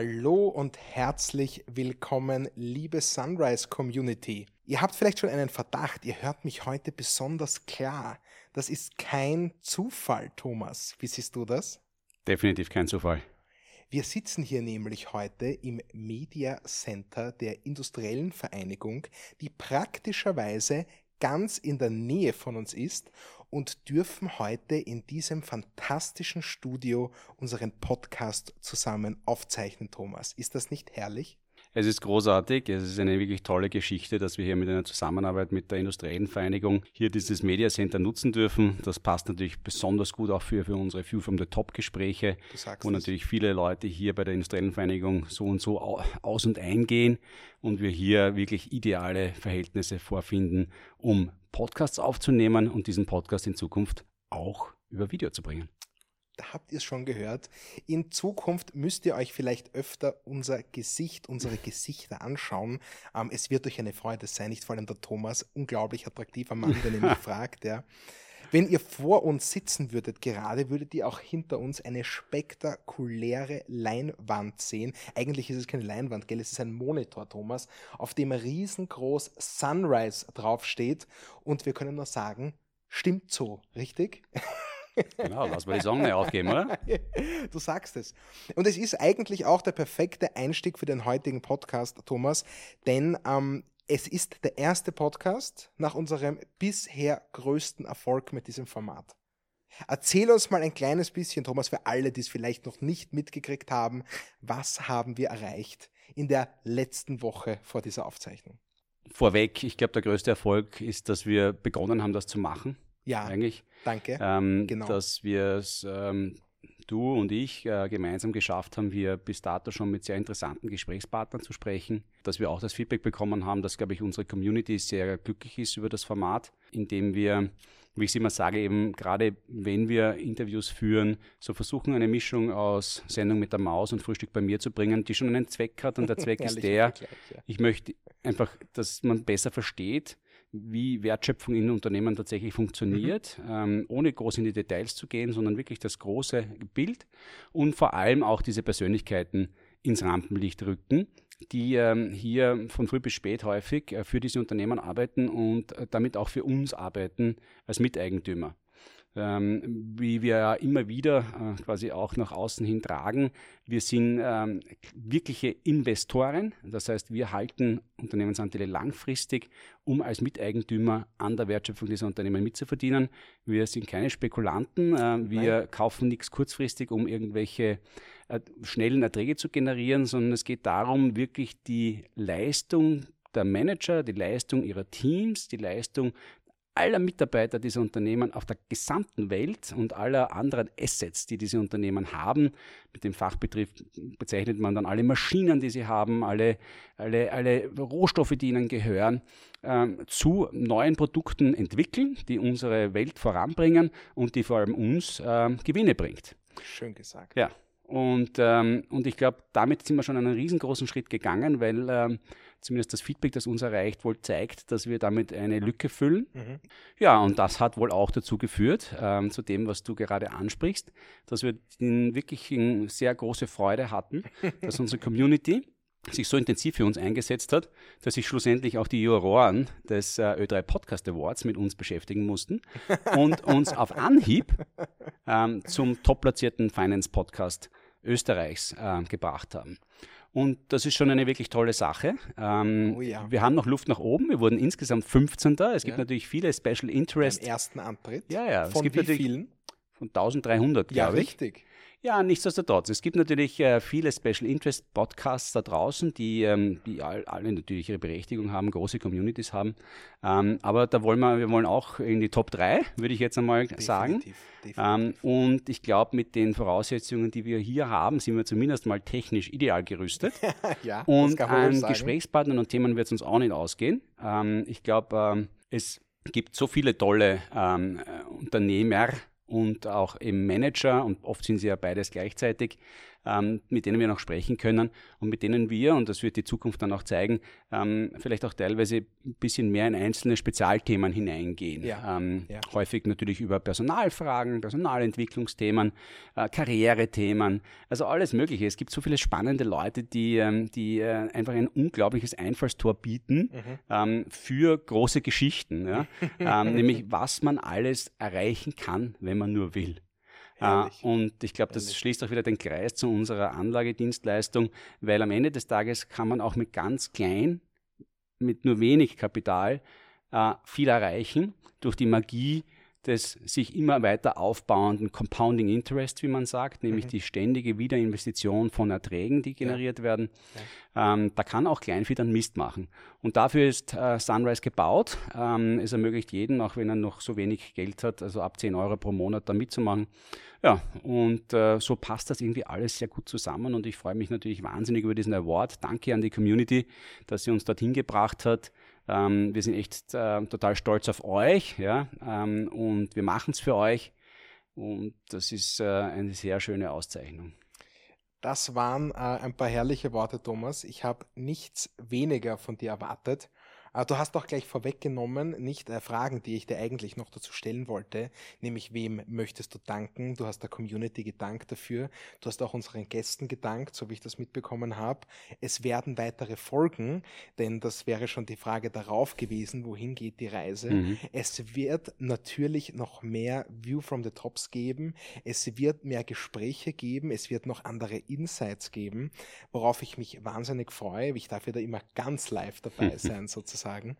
Hallo und herzlich willkommen, liebe Sunrise Community. Ihr habt vielleicht schon einen Verdacht, ihr hört mich heute besonders klar. Das ist kein Zufall, Thomas. Wie siehst du das? Definitiv kein Zufall. Wir sitzen hier nämlich heute im Media Center der Industriellen Vereinigung, die praktischerweise ganz in der Nähe von uns ist und dürfen heute in diesem fantastischen Studio unseren Podcast zusammen aufzeichnen, Thomas. Ist das nicht herrlich? Es ist großartig. Es ist eine wirklich tolle Geschichte, dass wir hier mit einer Zusammenarbeit mit der Industriellen Vereinigung hier dieses Media Center nutzen dürfen. Das passt natürlich besonders gut auch für, für unsere View from the Top Gespräche, wo das. natürlich viele Leute hier bei der Industriellen Vereinigung so und so aus und eingehen und wir hier wirklich ideale Verhältnisse vorfinden, um Podcasts aufzunehmen und diesen Podcast in Zukunft auch über Video zu bringen da habt ihr es schon gehört. In Zukunft müsst ihr euch vielleicht öfter unser Gesicht, unsere Gesichter anschauen. Ähm, es wird euch eine Freude sein, nicht vor allem der Thomas, unglaublich attraktiver Mann, der nämlich fragt, ja. Wenn ihr vor uns sitzen würdet gerade, würdet ihr auch hinter uns eine spektakuläre Leinwand sehen. Eigentlich ist es keine Leinwand, gell? Es ist ein Monitor, Thomas, auf dem riesengroß Sunrise draufsteht. Und wir können nur sagen, stimmt so, richtig? Genau, lass mal die Sonne aufgeben, oder? Du sagst es. Und es ist eigentlich auch der perfekte Einstieg für den heutigen Podcast, Thomas, denn ähm, es ist der erste Podcast nach unserem bisher größten Erfolg mit diesem Format. Erzähl uns mal ein kleines bisschen, Thomas, für alle, die es vielleicht noch nicht mitgekriegt haben, was haben wir erreicht in der letzten Woche vor dieser Aufzeichnung? Vorweg, ich glaube, der größte Erfolg ist, dass wir begonnen haben, das zu machen. Ja, eigentlich. Danke. Ähm, genau. Dass wir es, ähm, du und ich, äh, gemeinsam geschafft haben, wir bis dato schon mit sehr interessanten Gesprächspartnern zu sprechen. Dass wir auch das Feedback bekommen haben, dass, glaube ich, unsere Community sehr glücklich ist über das Format, indem wir wie ich es immer sage, eben gerade wenn wir Interviews führen, so versuchen eine Mischung aus Sendung mit der Maus und Frühstück bei mir zu bringen, die schon einen Zweck hat. Und der Zweck ist der, ich möchte einfach, dass man besser versteht, wie Wertschöpfung in Unternehmen tatsächlich funktioniert, mhm. ähm, ohne groß in die Details zu gehen, sondern wirklich das große Bild und vor allem auch diese Persönlichkeiten ins Rampenlicht rücken, die ähm, hier von früh bis spät häufig äh, für diese Unternehmen arbeiten und äh, damit auch für uns arbeiten als Miteigentümer ähm, wie wir ja immer wieder äh, quasi auch nach außen hin tragen. Wir sind ähm, wirkliche Investoren, das heißt, wir halten Unternehmensanteile langfristig, um als Miteigentümer an der Wertschöpfung dieser Unternehmen mitzuverdienen. Wir sind keine Spekulanten, äh, wir Nein. kaufen nichts kurzfristig, um irgendwelche äh, schnellen Erträge zu generieren, sondern es geht darum, wirklich die Leistung der Manager, die Leistung ihrer Teams, die Leistung aller Mitarbeiter dieser Unternehmen auf der gesamten Welt und aller anderen Assets, die diese Unternehmen haben. Mit dem Fachbetrieb bezeichnet man dann alle Maschinen, die sie haben, alle, alle, alle Rohstoffe, die ihnen gehören, äh, zu neuen Produkten entwickeln, die unsere Welt voranbringen und die vor allem uns äh, Gewinne bringt. Schön gesagt. Ja. Und, ähm, und ich glaube, damit sind wir schon einen riesengroßen Schritt gegangen, weil ähm, zumindest das Feedback, das uns erreicht, wohl zeigt, dass wir damit eine Lücke füllen. Mhm. Ja, und das hat wohl auch dazu geführt, ähm, zu dem, was du gerade ansprichst, dass wir wirklich eine sehr große Freude hatten, dass unsere Community sich so intensiv für uns eingesetzt hat, dass sich schlussendlich auch die Juroren des äh, Ö3 Podcast Awards mit uns beschäftigen mussten und uns auf Anhieb ähm, zum top-platzierten Finance Podcast Österreichs äh, gebracht haben. Und das ist schon eine wirklich tolle Sache. Ähm, oh ja. Wir haben noch Luft nach oben. Wir wurden insgesamt 15. Es gibt ja. natürlich viele Special Interest. Beim ersten Antritt? Ja, ja. Von es gibt wie vielen? Von 1300, ja, glaube ich. Ja, richtig. Ja, nichtsdestotrotz. Es gibt natürlich äh, viele Special Interest Podcasts da draußen, die, ähm, die all, alle natürlich ihre Berechtigung haben, große Communities haben. Ähm, aber da wollen wir, wir wollen auch in die Top 3, würde ich jetzt einmal definitiv, sagen. Definitiv. Ähm, und ich glaube, mit den Voraussetzungen, die wir hier haben, sind wir zumindest mal technisch ideal gerüstet. ja, und an Gesprächspartnern und Themen wird es uns auch nicht ausgehen. Ähm, ich glaube, ähm, es gibt so viele tolle ähm, äh, Unternehmer, und auch eben Manager und oft sind sie ja beides gleichzeitig, ähm, mit denen wir noch sprechen können und mit denen wir, und das wird die Zukunft dann auch zeigen, ähm, vielleicht auch teilweise ein bisschen mehr in einzelne Spezialthemen hineingehen. Ja. Ähm, ja. Häufig natürlich über Personalfragen, Personalentwicklungsthemen, äh, Karrierethemen, also alles Mögliche. Es gibt so viele spannende Leute, die, ähm, die äh, einfach ein unglaubliches Einfallstor bieten mhm. Ähm, für große Geschichten. Ja? Nämlich, was man alles erreichen kann, wenn man nur will. Uh, und ich glaube, das Herrlich. schließt auch wieder den Kreis zu unserer Anlagedienstleistung, weil am Ende des Tages kann man auch mit ganz klein, mit nur wenig Kapital uh, viel erreichen durch die Magie des sich immer weiter aufbauenden Compounding Interest, wie man sagt, nämlich mhm. die ständige Wiederinvestition von Erträgen, die generiert ja. werden. Ja. Ähm, da kann auch Kleinvieh dann Mist machen. Und dafür ist äh, Sunrise gebaut. Ähm, es ermöglicht jedem, auch wenn er noch so wenig Geld hat, also ab 10 Euro pro Monat da mitzumachen. Ja, und äh, so passt das irgendwie alles sehr gut zusammen und ich freue mich natürlich wahnsinnig über diesen Award. Danke an die Community, dass sie uns dorthin gebracht hat. Ähm, wir sind echt äh, total stolz auf euch ja, ähm, und wir machen es für euch. Und das ist äh, eine sehr schöne Auszeichnung. Das waren äh, ein paar herrliche Worte, Thomas. Ich habe nichts weniger von dir erwartet. Aber du hast doch gleich vorweggenommen, nicht äh, Fragen, die ich dir eigentlich noch dazu stellen wollte, nämlich wem möchtest du danken? Du hast der Community gedankt dafür. Du hast auch unseren Gästen gedankt, so wie ich das mitbekommen habe. Es werden weitere Folgen, denn das wäre schon die Frage darauf gewesen, wohin geht die Reise. Mhm. Es wird natürlich noch mehr View from the Tops geben. Es wird mehr Gespräche geben. Es wird noch andere Insights geben, worauf ich mich wahnsinnig freue. Ich darf ja da immer ganz live dabei sein, sozusagen sagen.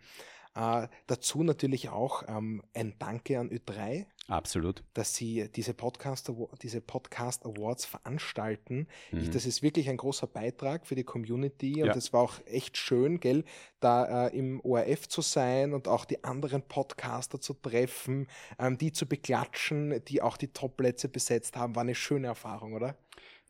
Äh, dazu natürlich auch ähm, ein Danke an Ö3. Absolut. Dass sie diese Podcast, diese Podcast Awards veranstalten. Mhm. Ich, das ist wirklich ein großer Beitrag für die Community und es ja. war auch echt schön, gell, da äh, im ORF zu sein und auch die anderen Podcaster zu treffen, ähm, die zu beklatschen, die auch die Top-Plätze besetzt haben. War eine schöne Erfahrung, oder?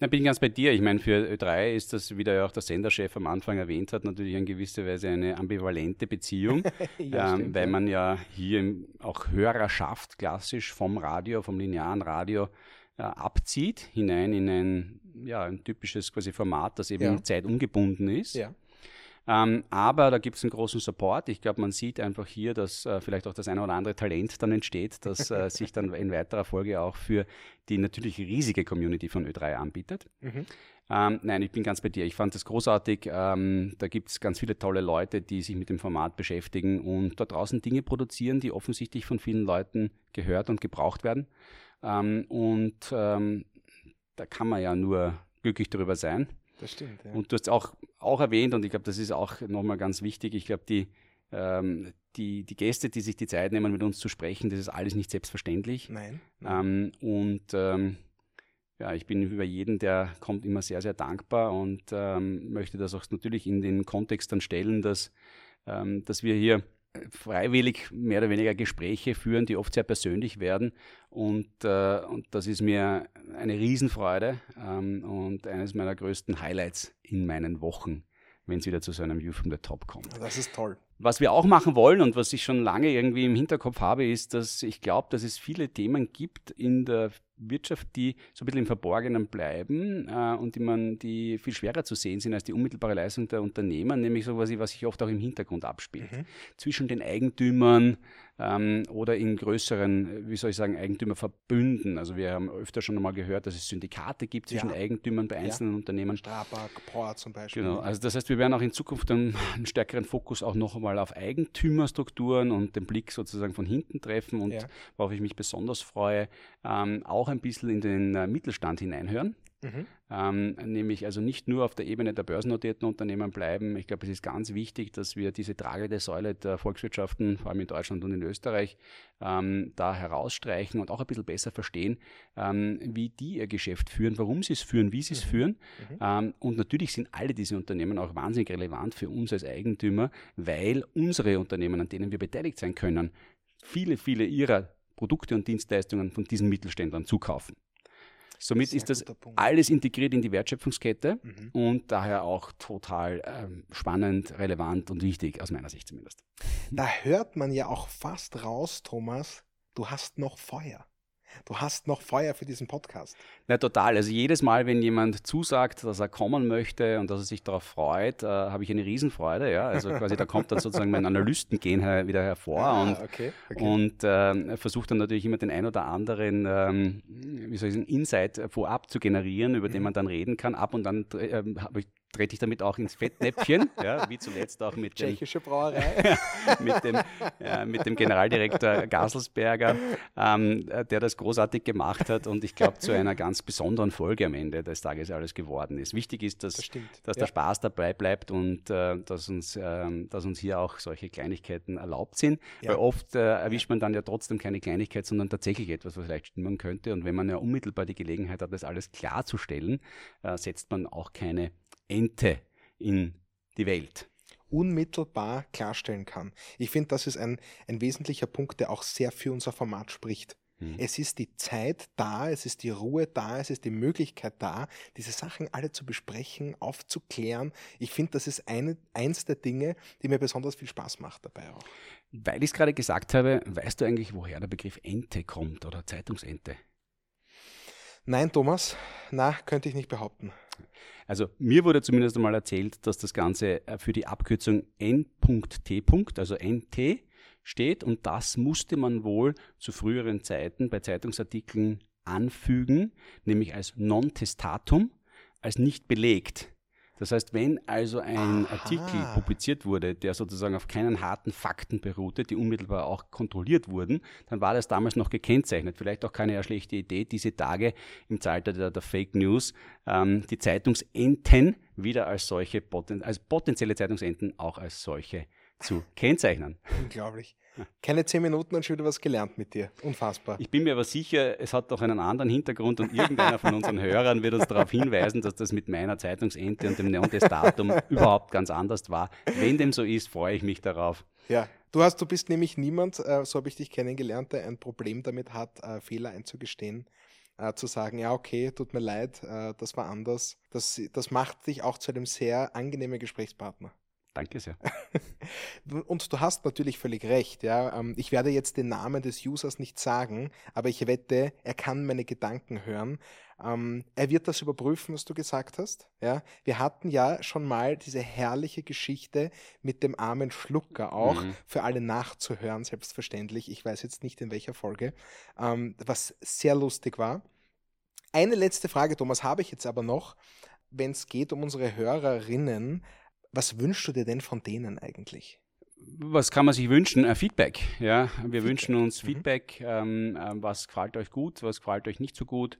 Na, bin ganz bei dir. Ich meine, für Ö3 ist das, wie ja auch der Senderchef am Anfang erwähnt hat, natürlich in gewisser Weise eine ambivalente Beziehung, ja, ähm, weil man ja hier auch Hörerschaft klassisch vom Radio, vom linearen Radio äh, abzieht, hinein in ein, ja, ein typisches quasi Format, das eben ja. zeitungebunden ist. Ja. Ähm, aber da gibt es einen großen Support. Ich glaube, man sieht einfach hier, dass äh, vielleicht auch das eine oder andere Talent dann entsteht, das äh, sich dann in weiterer Folge auch für die natürlich riesige Community von Ö3 anbietet. Mhm. Ähm, nein, ich bin ganz bei dir. Ich fand das großartig. Ähm, da gibt es ganz viele tolle Leute, die sich mit dem Format beschäftigen und da draußen Dinge produzieren, die offensichtlich von vielen Leuten gehört und gebraucht werden. Ähm, und ähm, da kann man ja nur glücklich darüber sein. Das stimmt. Ja. Und du hast auch, auch erwähnt, und ich glaube, das ist auch nochmal ganz wichtig, ich glaube, die, ähm, die, die Gäste, die sich die Zeit nehmen, mit uns zu sprechen, das ist alles nicht selbstverständlich. Nein. nein. Ähm, und ähm, ja, ich bin über jeden, der kommt, immer sehr, sehr dankbar und ähm, möchte das auch natürlich in den Kontext dann stellen, dass, ähm, dass wir hier freiwillig mehr oder weniger Gespräche führen, die oft sehr persönlich werden. Und, äh, und das ist mir eine Riesenfreude ähm, und eines meiner größten Highlights in meinen Wochen, wenn es wieder zu so einem View from the Top kommt. Das ist toll. Was wir auch machen wollen und was ich schon lange irgendwie im Hinterkopf habe, ist, dass ich glaube, dass es viele Themen gibt in der Wirtschaft, die so ein bisschen im Verborgenen bleiben äh, und die man, die viel schwerer zu sehen sind als die unmittelbare Leistung der Unternehmer, nämlich so was, was sich oft auch im Hintergrund abspielt. Mhm. Zwischen den Eigentümern ähm, oder in größeren, wie soll ich sagen, Eigentümerverbünden. Also wir haben öfter schon einmal gehört, dass es Syndikate gibt zwischen ja. Eigentümern bei einzelnen ja. Unternehmen. Strabag, Power zum Beispiel. Genau, also das heißt, wir werden auch in Zukunft einen, einen stärkeren Fokus auch noch einmal auf Eigentümerstrukturen und den Blick sozusagen von hinten treffen und ja. worauf ich mich besonders freue, ähm, auch auch ein bisschen in den äh, Mittelstand hineinhören. Mhm. Ähm, nämlich also nicht nur auf der Ebene der börsennotierten Unternehmen bleiben. Ich glaube, es ist ganz wichtig, dass wir diese tragende Säule der Volkswirtschaften, vor allem in Deutschland und in Österreich, ähm, da herausstreichen und auch ein bisschen besser verstehen, ähm, wie die ihr Geschäft führen, warum sie es führen, wie sie es mhm. führen. Mhm. Ähm, und natürlich sind alle diese Unternehmen auch wahnsinnig relevant für uns als Eigentümer, weil unsere Unternehmen, an denen wir beteiligt sein können, viele, viele ihrer Produkte und Dienstleistungen von diesen Mittelständlern zukaufen. Somit Sehr ist das alles integriert in die Wertschöpfungskette mhm. und daher auch total ähm, spannend, relevant und wichtig, aus meiner Sicht zumindest. Da hört man ja auch fast raus, Thomas, du hast noch Feuer. Du hast noch Feuer für diesen Podcast. Na, total. Also jedes Mal, wenn jemand zusagt, dass er kommen möchte und dass er sich darauf freut, äh, habe ich eine Riesenfreude. Ja? Also quasi da kommt dann sozusagen mein Analystengehen wieder hervor ah, und, okay, okay. und äh, versucht dann natürlich immer den ein oder anderen, ähm, wie soll ich sagen, Insight vorab zu generieren, über mhm. den man dann reden kann. Ab und dann äh, habe ich trete ich damit auch ins Fettnäpfchen, ja, wie zuletzt auch mit dem, Tschechische Brauerei. mit, dem, ja, mit dem Generaldirektor Gaselsberger, ähm, der das großartig gemacht hat und ich glaube zu einer ganz besonderen Folge am Ende des Tages alles geworden ist. Wichtig ist, dass, das dass ja. der Spaß dabei bleibt und äh, dass, uns, äh, dass uns hier auch solche Kleinigkeiten erlaubt sind, ja. weil oft äh, erwischt man dann ja trotzdem keine Kleinigkeit, sondern tatsächlich etwas, was vielleicht stimmen könnte und wenn man ja unmittelbar die Gelegenheit hat, das alles klarzustellen, äh, setzt man auch keine Ente in die Welt unmittelbar klarstellen kann. Ich finde, das ist ein, ein wesentlicher Punkt, der auch sehr für unser Format spricht. Hm. Es ist die Zeit da, es ist die Ruhe da, es ist die Möglichkeit da, diese Sachen alle zu besprechen, aufzuklären. Ich finde, das ist eine, eins der Dinge, die mir besonders viel Spaß macht dabei auch. Weil ich es gerade gesagt habe, weißt du eigentlich, woher der Begriff Ente kommt oder Zeitungsente? Nein, Thomas, na, könnte ich nicht behaupten. Also mir wurde zumindest einmal erzählt, dass das Ganze äh, für die Abkürzung N.T. also NT steht und das musste man wohl zu früheren Zeiten bei Zeitungsartikeln anfügen, nämlich als Non-Testatum, als nicht belegt. Das heißt, wenn also ein Aha. Artikel publiziert wurde, der sozusagen auf keinen harten Fakten beruhte, die unmittelbar auch kontrolliert wurden, dann war das damals noch gekennzeichnet. Vielleicht auch keine schlechte Idee, diese Tage im Zeitalter der, der Fake News ähm, die Zeitungsenten wieder als solche, als potenzielle Zeitungsenten auch als solche zu kennzeichnen. Unglaublich. Keine zehn Minuten und schon wieder was gelernt mit dir. Unfassbar. Ich bin mir aber sicher, es hat doch einen anderen Hintergrund und irgendeiner von unseren Hörern wird uns darauf hinweisen, dass das mit meiner Zeitungsente und dem Neon des Datum überhaupt ganz anders war. Wenn dem so ist, freue ich mich darauf. Ja, du hast, du bist nämlich niemand, äh, so habe ich dich kennengelernt, der ein Problem damit hat, äh, Fehler einzugestehen. Äh, zu sagen, ja, okay, tut mir leid, das war anders. Das, das macht dich auch zu einem sehr angenehmen Gesprächspartner. Danke sehr. Und du hast natürlich völlig recht. Ja. Ähm, ich werde jetzt den Namen des Users nicht sagen, aber ich wette, er kann meine Gedanken hören. Ähm, er wird das überprüfen, was du gesagt hast. Ja. Wir hatten ja schon mal diese herrliche Geschichte mit dem armen Schlucker auch mhm. für alle nachzuhören, selbstverständlich. Ich weiß jetzt nicht in welcher Folge, ähm, was sehr lustig war. Eine letzte Frage, Thomas, habe ich jetzt aber noch, wenn es geht um unsere Hörerinnen. Was wünschst du dir denn von denen eigentlich? Was kann man sich wünschen? Äh, Feedback. Ja, wir Feedback. wünschen uns mhm. Feedback. Mhm. Ähm, was gefällt euch gut? Was gefällt euch nicht so gut?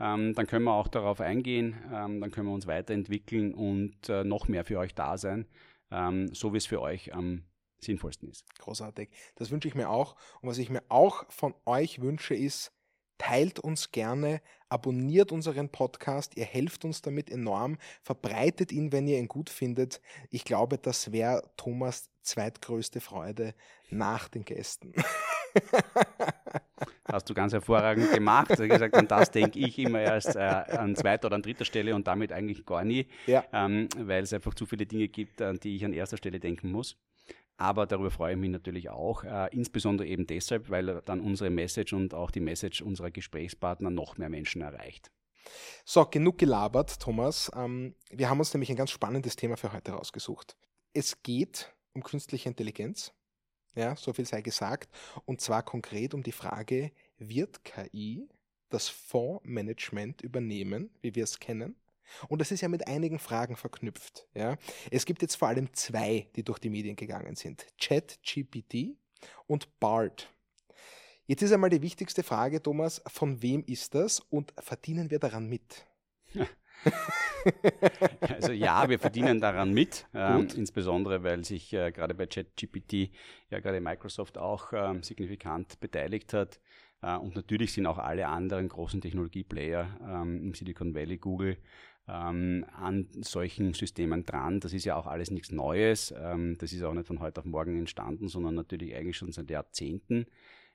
Ähm, dann können wir auch darauf eingehen. Ähm, dann können wir uns weiterentwickeln und äh, noch mehr für euch da sein, ähm, so wie es für euch am sinnvollsten ist. Großartig. Das wünsche ich mir auch. Und was ich mir auch von euch wünsche, ist Teilt uns gerne, abonniert unseren Podcast, ihr helft uns damit enorm, verbreitet ihn, wenn ihr ihn gut findet. Ich glaube, das wäre Thomas zweitgrößte Freude nach den Gästen. Hast du ganz hervorragend gemacht. Also gesagt, an das denke ich immer erst äh, an zweiter oder an dritter Stelle und damit eigentlich gar nie, ja. ähm, weil es einfach zu viele Dinge gibt, an die ich an erster Stelle denken muss. Aber darüber freue ich mich natürlich auch, äh, insbesondere eben deshalb, weil dann unsere Message und auch die Message unserer Gesprächspartner noch mehr Menschen erreicht. So, genug gelabert, Thomas. Ähm, wir haben uns nämlich ein ganz spannendes Thema für heute rausgesucht. Es geht um künstliche Intelligenz. Ja, so viel sei gesagt. Und zwar konkret um die Frage, wird KI das Fondsmanagement übernehmen, wie wir es kennen? Und das ist ja mit einigen Fragen verknüpft. Ja. Es gibt jetzt vor allem zwei, die durch die Medien gegangen sind. ChatGPT und BART. Jetzt ist einmal die wichtigste Frage, Thomas, von wem ist das und verdienen wir daran mit? Also ja, wir verdienen daran mit, ähm, insbesondere weil sich äh, gerade bei ChatGPT ja gerade Microsoft auch ähm, signifikant beteiligt hat. Äh, und natürlich sind auch alle anderen großen Technologieplayer ähm, im Silicon Valley, Google, ähm, an solchen Systemen dran. Das ist ja auch alles nichts Neues. Ähm, das ist auch nicht von heute auf morgen entstanden, sondern natürlich eigentlich schon seit Jahrzehnten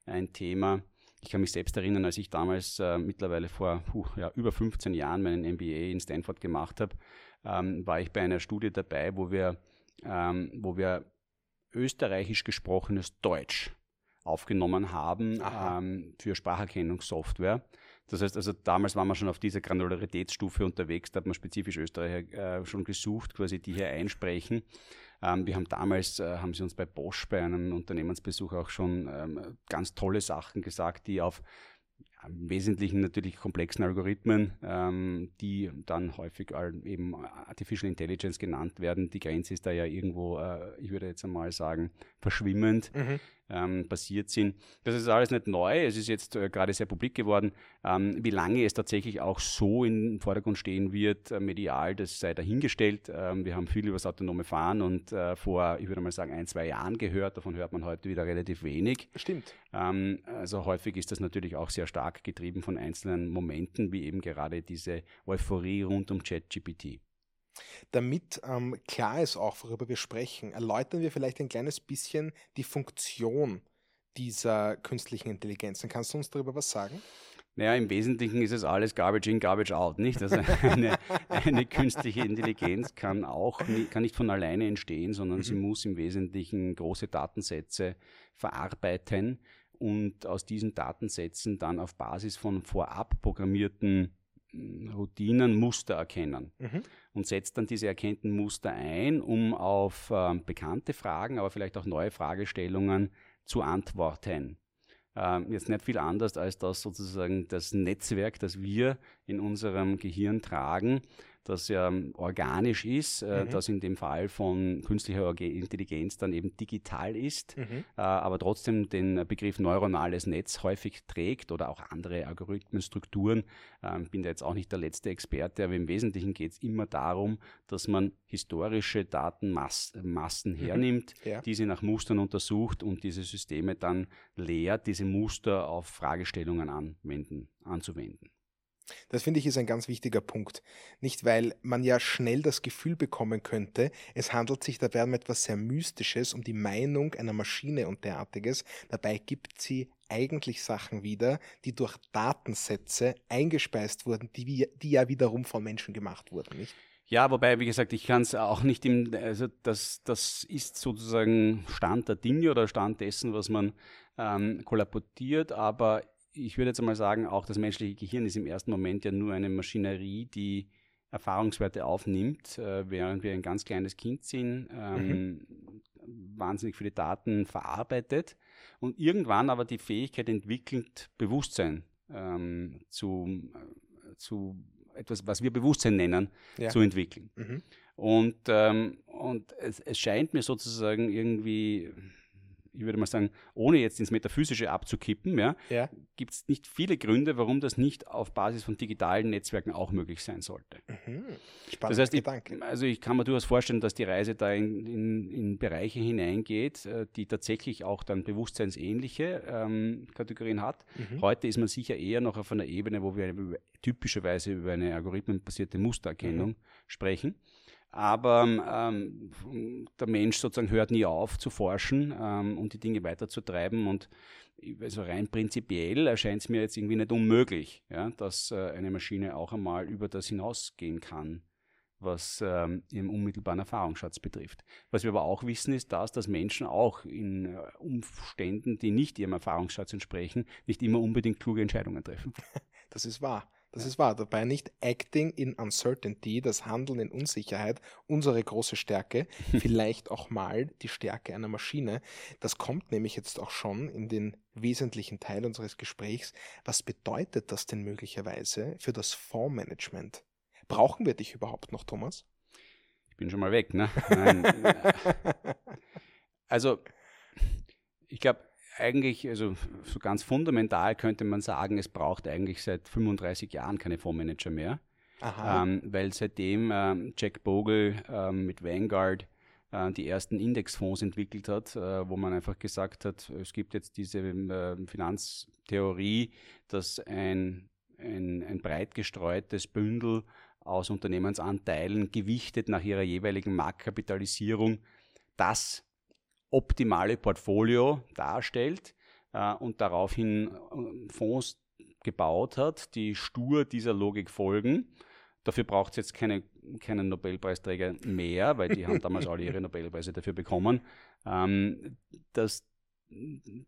ein Thema. Ich kann mich selbst erinnern, als ich damals äh, mittlerweile vor puh, ja, über 15 Jahren meinen MBA in Stanford gemacht habe, ähm, war ich bei einer Studie dabei, wo wir, ähm, wo wir österreichisch gesprochenes Deutsch aufgenommen haben ähm, für Spracherkennungssoftware. Das heißt, also damals waren wir schon auf dieser Granularitätsstufe unterwegs, da hat man spezifisch Österreicher äh, schon gesucht, quasi die hier einsprechen. Ähm, wir haben damals, äh, haben sie uns bei Bosch bei einem Unternehmensbesuch auch schon ähm, ganz tolle Sachen gesagt, die auf im Wesentlichen natürlich komplexen Algorithmen, ähm, die dann häufig eben Artificial Intelligence genannt werden. Die Grenze ist da ja irgendwo, äh, ich würde jetzt einmal sagen, verschwimmend. Mhm ähm, passiert sind. Das ist alles nicht neu, es ist jetzt äh, gerade sehr publik geworden. Ähm, wie lange es tatsächlich auch so im Vordergrund stehen wird, äh, medial, das sei dahingestellt. Ähm, wir haben viel über das autonome Fahren und äh, vor, ich würde mal sagen, ein, zwei Jahren gehört. Davon hört man heute wieder relativ wenig. Stimmt. Ähm, also häufig ist das natürlich auch sehr stark getrieben von einzelnen Momenten, wie eben gerade diese Euphorie rund um ChatGPT. Damit ähm, klar ist auch, worüber wir sprechen, erläutern wir vielleicht ein kleines bisschen die Funktion dieser künstlichen Intelligenzen. Kannst du uns darüber was sagen? Naja, im Wesentlichen ist es alles Garbage in, Garbage out, nicht? Also eine, eine künstliche Intelligenz kann auch kann nicht von alleine entstehen, sondern mhm. sie muss im Wesentlichen große Datensätze verarbeiten und aus diesen Datensätzen dann auf Basis von vorab programmierten Routinen Muster erkennen mhm. und setzt dann diese erkannten Muster ein, um auf äh, bekannte Fragen, aber vielleicht auch neue Fragestellungen zu antworten. Ähm, jetzt nicht viel anders als das sozusagen das Netzwerk, das wir in unserem Gehirn tragen, das ja organisch ist, äh, mhm. das in dem Fall von künstlicher Intelligenz dann eben digital ist, mhm. äh, aber trotzdem den Begriff neuronales Netz häufig trägt oder auch andere Algorithmenstrukturen. Ähm, bin da jetzt auch nicht der letzte Experte, aber im Wesentlichen geht es immer darum, dass man historische Datenmassen mhm. hernimmt, ja. diese nach Mustern untersucht und diese Systeme dann lehrt, diese Muster auf Fragestellungen anwenden, anzuwenden. Das finde ich ist ein ganz wichtiger Punkt. Nicht, weil man ja schnell das Gefühl bekommen könnte, es handelt sich dabei um etwas sehr Mystisches, um die Meinung einer Maschine und derartiges. Dabei gibt sie eigentlich Sachen wieder, die durch Datensätze eingespeist wurden, die, die ja wiederum von Menschen gemacht wurden, nicht? Ja, wobei, wie gesagt, ich kann es auch nicht im, also das, das ist sozusagen Stand der Dinge oder Stand dessen, was man ähm, kollabotiert, aber ich würde jetzt einmal sagen, auch das menschliche Gehirn ist im ersten Moment ja nur eine Maschinerie, die Erfahrungswerte aufnimmt, äh, während wir ein ganz kleines Kind sind, ähm, mhm. wahnsinnig viele Daten verarbeitet und irgendwann aber die Fähigkeit entwickelt, Bewusstsein ähm, zu, äh, zu etwas, was wir Bewusstsein nennen, ja. zu entwickeln. Mhm. Und, ähm, und es, es scheint mir sozusagen irgendwie ich würde mal sagen, ohne jetzt ins Metaphysische abzukippen, ja, ja. gibt es nicht viele Gründe, warum das nicht auf Basis von digitalen Netzwerken auch möglich sein sollte. Mhm. Das heißt, ich, also ich kann mir durchaus vorstellen, dass die Reise da in, in, in Bereiche hineingeht, äh, die tatsächlich auch dann bewusstseinsähnliche ähm, Kategorien hat. Mhm. Heute ist man sicher eher noch auf einer Ebene, wo wir typischerweise über eine algorithmenbasierte Mustererkennung mhm. sprechen. Aber ähm, der Mensch sozusagen hört nie auf zu forschen ähm, und die Dinge weiterzutreiben. Und also rein prinzipiell erscheint es mir jetzt irgendwie nicht unmöglich, ja, dass äh, eine Maschine auch einmal über das hinausgehen kann, was ähm, ihren unmittelbaren Erfahrungsschatz betrifft. Was wir aber auch wissen, ist, dass, dass Menschen auch in äh, Umständen, die nicht ihrem Erfahrungsschatz entsprechen, nicht immer unbedingt kluge Entscheidungen treffen. Das ist wahr. Das ist wahr. Dabei nicht Acting in Uncertainty, das Handeln in Unsicherheit, unsere große Stärke, vielleicht auch mal die Stärke einer Maschine. Das kommt nämlich jetzt auch schon in den wesentlichen Teil unseres Gesprächs. Was bedeutet das denn möglicherweise für das Fondsmanagement? Brauchen wir dich überhaupt noch, Thomas? Ich bin schon mal weg, ne? Nein. also, ich glaube, eigentlich, also so ganz fundamental könnte man sagen, es braucht eigentlich seit 35 Jahren keine Fondsmanager mehr. Ähm, weil seitdem ähm, Jack Bogle ähm, mit Vanguard äh, die ersten Indexfonds entwickelt hat, äh, wo man einfach gesagt hat, es gibt jetzt diese äh, Finanztheorie, dass ein, ein, ein breit gestreutes Bündel aus Unternehmensanteilen gewichtet nach ihrer jeweiligen Marktkapitalisierung das optimale Portfolio darstellt äh, und daraufhin äh, Fonds gebaut hat, die stur dieser Logik folgen. Dafür braucht es jetzt keine, keinen Nobelpreisträger mehr, weil die haben damals alle ihre Nobelpreise dafür bekommen. Ähm, dass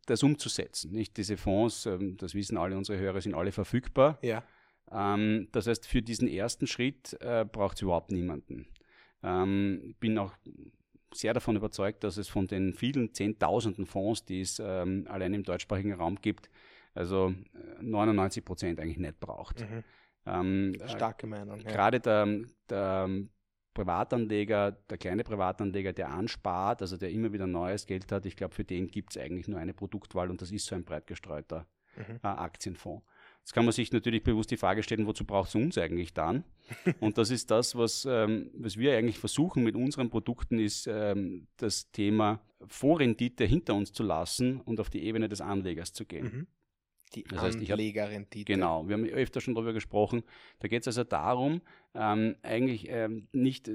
das umzusetzen. Nicht diese Fonds, ähm, das wissen alle unsere Hörer, sind alle verfügbar. Ja. Ähm, das heißt, für diesen ersten Schritt äh, braucht es überhaupt niemanden. Ähm, bin auch sehr davon überzeugt, dass es von den vielen Zehntausenden Fonds, die es ähm, allein im deutschsprachigen Raum gibt, also 99 äh, Prozent eigentlich nicht braucht. Mhm. Ähm, Starke Meinung. Ja. Gerade der, der Privatanleger, der kleine Privatanleger, der anspart, also der immer wieder neues Geld hat, ich glaube, für den gibt es eigentlich nur eine Produktwahl und das ist so ein breit gestreuter mhm. äh, Aktienfonds. Jetzt kann man sich natürlich bewusst die Frage stellen, wozu braucht es uns eigentlich dann? Und das ist das, was, ähm, was wir eigentlich versuchen mit unseren Produkten, ist ähm, das Thema Vorrendite hinter uns zu lassen und auf die Ebene des Anlegers zu gehen. Mhm. Die das heißt, Anlegerrendite. Genau, wir haben öfter schon darüber gesprochen. Da geht es also darum, ähm, eigentlich ähm, nicht,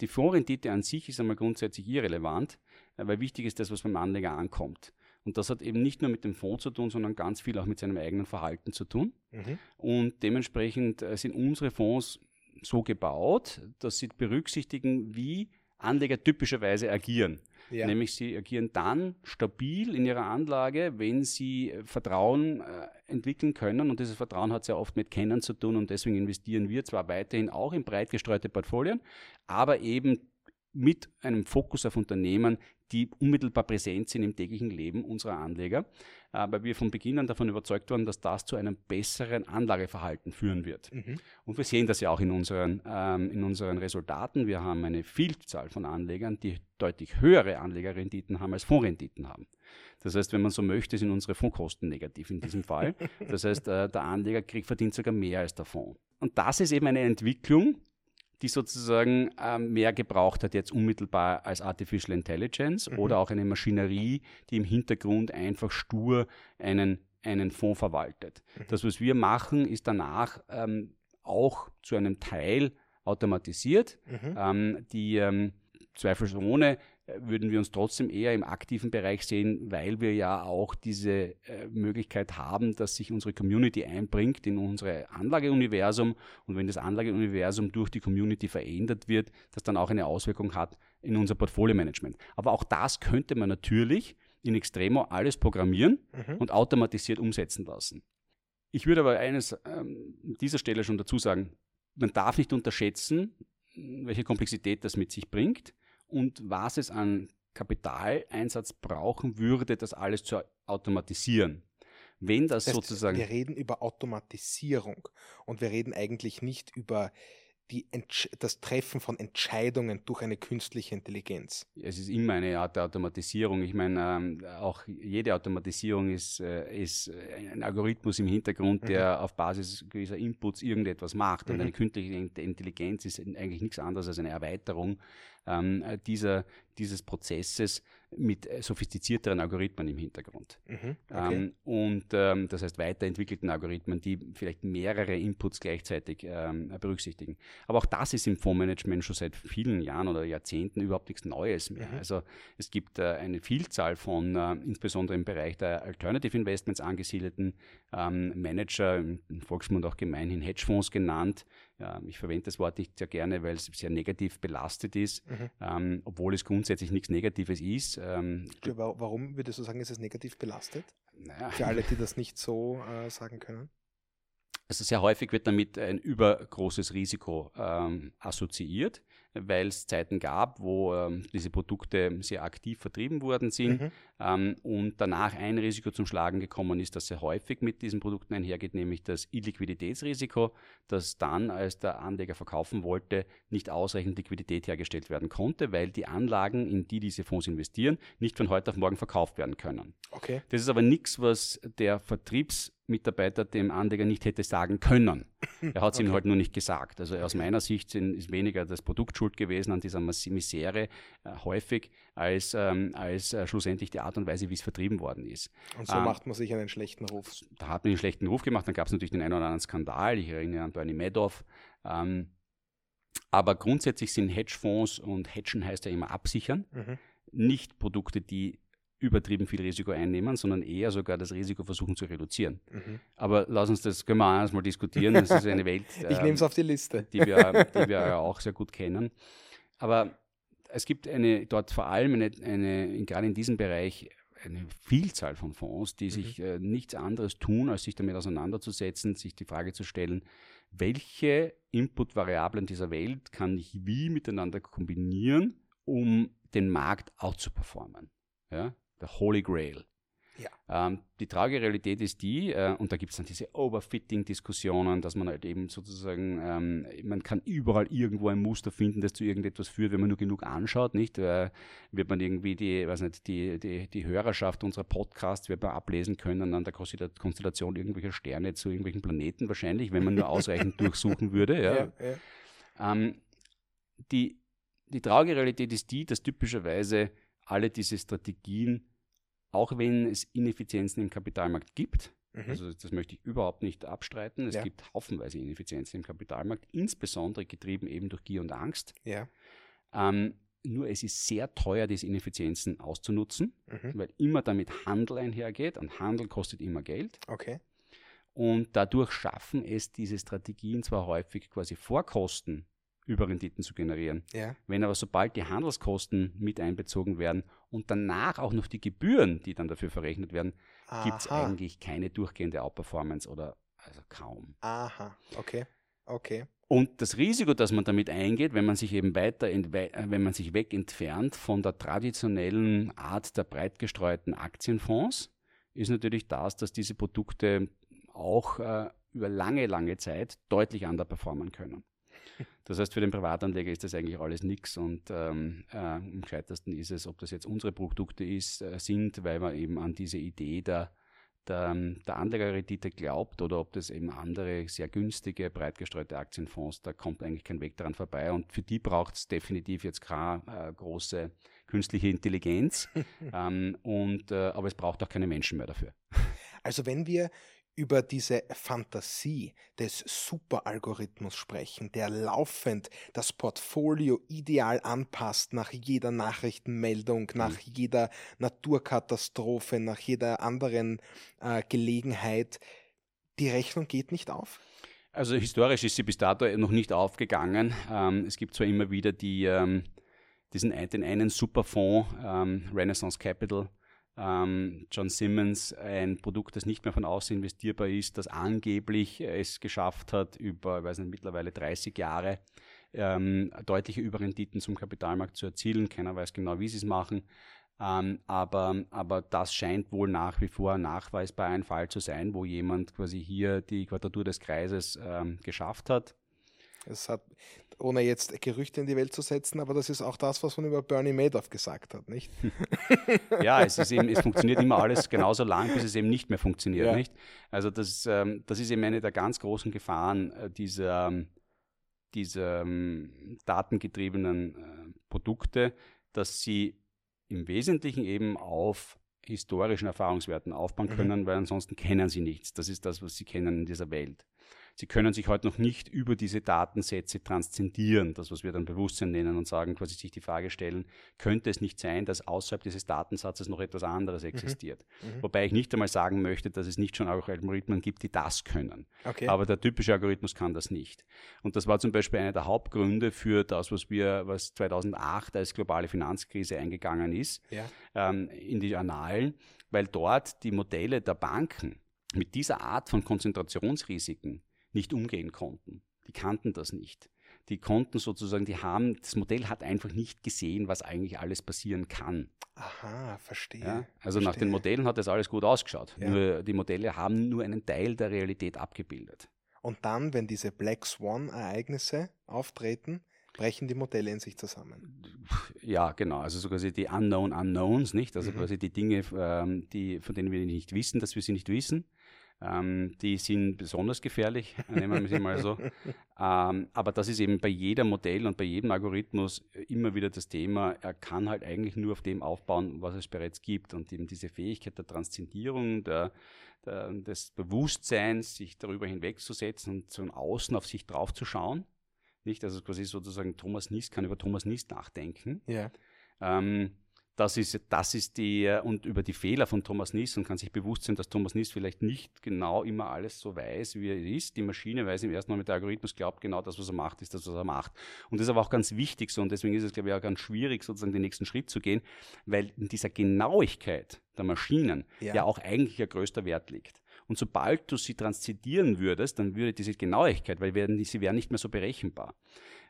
die Fondsrendite an sich ist einmal grundsätzlich irrelevant, äh, weil wichtig ist das, was beim Anleger ankommt. Und das hat eben nicht nur mit dem Fonds zu tun, sondern ganz viel auch mit seinem eigenen Verhalten zu tun. Mhm. Und dementsprechend äh, sind unsere Fonds so gebaut, dass sie berücksichtigen, wie Anleger typischerweise agieren. Ja. Nämlich sie agieren dann stabil in ihrer Anlage, wenn sie äh, Vertrauen äh, entwickeln können. Und dieses Vertrauen hat sehr oft mit Kennen zu tun. Und deswegen investieren wir zwar weiterhin auch in breit gestreute Portfolien, aber eben mit einem Fokus auf Unternehmen, die unmittelbar präsent sind im täglichen Leben unserer Anleger, weil wir von Beginn an davon überzeugt waren, dass das zu einem besseren Anlageverhalten führen wird. Mhm. Und wir sehen das ja auch in unseren, ähm, in unseren Resultaten. Wir haben eine Vielzahl von Anlegern, die deutlich höhere Anlegerrenditen haben als Fondsrenditen haben. Das heißt, wenn man so möchte, sind unsere Fondskosten negativ in diesem Fall. Das heißt, äh, der Anleger kriegt, verdient sogar mehr als der Fonds. Und das ist eben eine Entwicklung, die sozusagen ähm, mehr gebraucht hat jetzt unmittelbar als Artificial Intelligence mhm. oder auch eine Maschinerie, die im Hintergrund einfach stur einen, einen Fonds verwaltet. Mhm. Das, was wir machen, ist danach ähm, auch zu einem Teil automatisiert. Mhm. Ähm, die ähm, zweifelsohne würden wir uns trotzdem eher im aktiven Bereich sehen, weil wir ja auch diese äh, Möglichkeit haben, dass sich unsere Community einbringt in unsere Anlageuniversum und wenn das Anlageuniversum durch die Community verändert wird, das dann auch eine Auswirkung hat in unser Portfolio-Management. Aber auch das könnte man natürlich in Extremo alles programmieren mhm. und automatisiert umsetzen lassen. Ich würde aber eines ähm, an dieser Stelle schon dazu sagen, man darf nicht unterschätzen, welche Komplexität das mit sich bringt und was es an Kapitaleinsatz brauchen würde, das alles zu automatisieren. Wenn das, das heißt, sozusagen. Wir reden über Automatisierung und wir reden eigentlich nicht über die, das Treffen von Entscheidungen durch eine künstliche Intelligenz. Es ist immer eine Art der Automatisierung. Ich meine, ähm, auch jede Automatisierung ist, äh, ist ein Algorithmus im Hintergrund, der mhm. auf Basis gewisser Inputs irgendetwas macht. Und mhm. eine künstliche Intelligenz ist eigentlich nichts anderes als eine Erweiterung ähm, dieser, dieses Prozesses mit äh, sophistizierteren Algorithmen im Hintergrund. Mhm, okay. ähm, und ähm, das heißt weiterentwickelten Algorithmen, die vielleicht mehrere Inputs gleichzeitig ähm, berücksichtigen. Aber auch das ist im Fondsmanagement schon seit vielen Jahren oder Jahrzehnten überhaupt nichts Neues mehr. Mhm. Also es gibt äh, eine Vielzahl von, äh, insbesondere im Bereich der Alternative Investments angesiedelten ähm, Manager, im Volksmund auch gemeinhin Hedgefonds genannt, ich verwende das Wort nicht sehr gerne, weil es sehr negativ belastet ist, mhm. ähm, obwohl es grundsätzlich nichts Negatives ist. Ähm, warum würdest du sagen, ist es negativ belastet? Naja. Für alle, die das nicht so äh, sagen können. Also sehr häufig wird damit ein übergroßes Risiko ähm, assoziiert weil es Zeiten gab, wo ähm, diese Produkte sehr aktiv vertrieben worden sind mhm. ähm, und danach ein Risiko zum Schlagen gekommen ist, das sehr häufig mit diesen Produkten einhergeht, nämlich das Illiquiditätsrisiko, dass dann, als der Anleger verkaufen wollte, nicht ausreichend Liquidität hergestellt werden konnte, weil die Anlagen, in die diese Fonds investieren, nicht von heute auf morgen verkauft werden können. Okay. Das ist aber nichts, was der Vertriebs Mitarbeiter dem Anleger nicht hätte sagen können. Er hat es okay. ihm halt nur nicht gesagt. Also aus meiner Sicht sind, ist weniger das Produkt schuld gewesen an dieser Misere äh, häufig, als, ähm, als äh, schlussendlich die Art und Weise, wie es vertrieben worden ist. Und so ähm, macht man sich einen schlechten Ruf. Da hat man einen schlechten Ruf gemacht. Dann gab es natürlich den einen oder anderen Skandal. Ich erinnere an Bernie Madoff. Ähm, aber grundsätzlich sind Hedgefonds und Hedgen heißt ja immer absichern, mhm. nicht Produkte, die übertrieben viel Risiko einnehmen, sondern eher sogar das Risiko versuchen zu reduzieren. Mhm. Aber lass uns das, können wir anders mal diskutieren. Das ist eine Welt, ich ähm, nehme es auf die Liste. die, wir, die wir auch sehr gut kennen. Aber es gibt eine, dort vor allem eine, eine, gerade in diesem Bereich eine Vielzahl von Fonds, die mhm. sich äh, nichts anderes tun, als sich damit auseinanderzusetzen, sich die Frage zu stellen, welche Inputvariablen dieser Welt kann ich wie miteinander kombinieren, um den Markt auch zu performen. Ja? Der Holy Grail. Ja. Ähm, die traurige Realität ist die, äh, und da gibt es dann diese Overfitting-Diskussionen, dass man halt eben sozusagen, ähm, man kann überall irgendwo ein Muster finden, das zu irgendetwas führt, wenn man nur genug anschaut, nicht? Äh, wird man irgendwie die, weiß nicht, die, die, die Hörerschaft unserer Podcasts wird man ablesen können an der Konstellation irgendwelcher Sterne zu irgendwelchen Planeten wahrscheinlich, wenn man nur ausreichend durchsuchen würde. Ja. ja, ja. Ähm, die, die traurige Realität ist die, dass typischerweise alle diese Strategien auch wenn es Ineffizienzen im Kapitalmarkt gibt, mhm. also das möchte ich überhaupt nicht abstreiten, es ja. gibt haufenweise Ineffizienzen im Kapitalmarkt, insbesondere getrieben eben durch Gier und Angst. Ja. Ähm, nur es ist sehr teuer, diese Ineffizienzen auszunutzen, mhm. weil immer damit Handel einhergeht und Handel kostet immer Geld. Okay. Und dadurch schaffen es diese Strategien zwar häufig quasi Vorkosten Überrenditen zu generieren. Ja. Wenn aber sobald die Handelskosten mit einbezogen werden und danach auch noch die Gebühren, die dann dafür verrechnet werden, gibt es eigentlich keine durchgehende Outperformance oder also kaum. Aha, okay. Okay. Und das Risiko, das man damit eingeht, wenn man sich eben weiter, wenn man sich weg entfernt von der traditionellen Art der breit gestreuten Aktienfonds, ist natürlich das, dass diese Produkte auch äh, über lange, lange Zeit deutlich underperformen können. Das heißt, für den Privatanleger ist das eigentlich alles nichts und ähm, äh, am gescheitesten ist es, ob das jetzt unsere Produkte ist, äh, sind, weil man eben an diese Idee der, der, der Anlegerrendite glaubt oder ob das eben andere sehr günstige, breit gestreute Aktienfonds, da kommt eigentlich kein Weg daran vorbei und für die braucht es definitiv jetzt keine äh, große künstliche Intelligenz, ähm, und, äh, aber es braucht auch keine Menschen mehr dafür. Also wenn wir über diese Fantasie des Superalgorithmus sprechen, der laufend das Portfolio ideal anpasst nach jeder Nachrichtenmeldung, nach mhm. jeder Naturkatastrophe, nach jeder anderen äh, Gelegenheit. Die Rechnung geht nicht auf? Also historisch ist sie bis dato noch nicht aufgegangen. Ähm, es gibt zwar immer wieder die, ähm, diesen den einen Superfonds, ähm, Renaissance Capital, ähm, John Simmons ein Produkt, das nicht mehr von außen investierbar ist, das angeblich es geschafft hat, über, ich weiß nicht, mittlerweile 30 Jahre ähm, deutliche Überrenditen zum Kapitalmarkt zu erzielen. Keiner weiß genau, wie sie es machen. Ähm, aber, aber das scheint wohl nach wie vor nachweisbar ein Fall zu sein, wo jemand quasi hier die Quadratur des Kreises ähm, geschafft hat. Es hat, ohne jetzt Gerüchte in die Welt zu setzen, aber das ist auch das, was man über Bernie Madoff gesagt hat, nicht? ja, es, ist eben, es funktioniert immer alles genauso lang, bis es eben nicht mehr funktioniert, ja. nicht? Also das, ähm, das ist eben eine der ganz großen Gefahren äh, dieser, ähm, dieser ähm, datengetriebenen äh, Produkte, dass sie im Wesentlichen eben auf historischen Erfahrungswerten aufbauen mhm. können, mhm. weil ansonsten kennen sie nichts. Das ist das, was sie kennen in dieser Welt. Sie können sich heute noch nicht über diese Datensätze transzendieren, das, was wir dann Bewusstsein nennen und sagen, quasi sich die Frage stellen, könnte es nicht sein, dass außerhalb dieses Datensatzes noch etwas anderes mhm. existiert? Mhm. Wobei ich nicht einmal sagen möchte, dass es nicht schon auch Algorithmen gibt, die das können. Okay. Aber der typische Algorithmus kann das nicht. Und das war zum Beispiel einer der Hauptgründe für das, was wir, was 2008 als globale Finanzkrise eingegangen ist, ja. ähm, in die Annalen, weil dort die Modelle der Banken mit dieser Art von Konzentrationsrisiken nicht umgehen konnten. Die kannten das nicht. Die konnten sozusagen, die haben, das Modell hat einfach nicht gesehen, was eigentlich alles passieren kann. Aha, verstehe. Ja? verstehe. Also nach den Modellen hat das alles gut ausgeschaut. Ja. Nur die Modelle haben nur einen Teil der Realität abgebildet. Und dann, wenn diese Black Swan-Ereignisse auftreten, brechen die Modelle in sich zusammen. Ja, genau. Also so quasi die Unknown Unknowns, nicht? Also mhm. quasi die Dinge, ähm, die, von denen wir nicht wissen, dass wir sie nicht wissen. Ähm, die sind besonders gefährlich, nehmen wir sie mal so. Ähm, aber das ist eben bei jedem Modell und bei jedem Algorithmus immer wieder das Thema, er kann halt eigentlich nur auf dem aufbauen, was es bereits gibt. Und eben diese Fähigkeit der Transzendierung, der, der, des Bewusstseins, sich darüber hinwegzusetzen und von außen auf sich draufzuschauen. Nicht, also quasi sozusagen Thomas Nist kann über Thomas Nist nachdenken. Ja. Ähm, Das ist, das ist die, und über die Fehler von Thomas Nies und kann sich bewusst sein, dass Thomas Nies vielleicht nicht genau immer alles so weiß, wie er ist. Die Maschine weiß im ersten Moment, der Algorithmus glaubt, genau das, was er macht, ist das, was er macht. Und das ist aber auch ganz wichtig so und deswegen ist es, glaube ich, auch ganz schwierig, sozusagen den nächsten Schritt zu gehen, weil in dieser Genauigkeit der Maschinen ja, ja auch eigentlich ihr größter Wert liegt. Und sobald du sie transzendieren würdest, dann würde diese Genauigkeit, weil sie wären nicht mehr so berechenbar.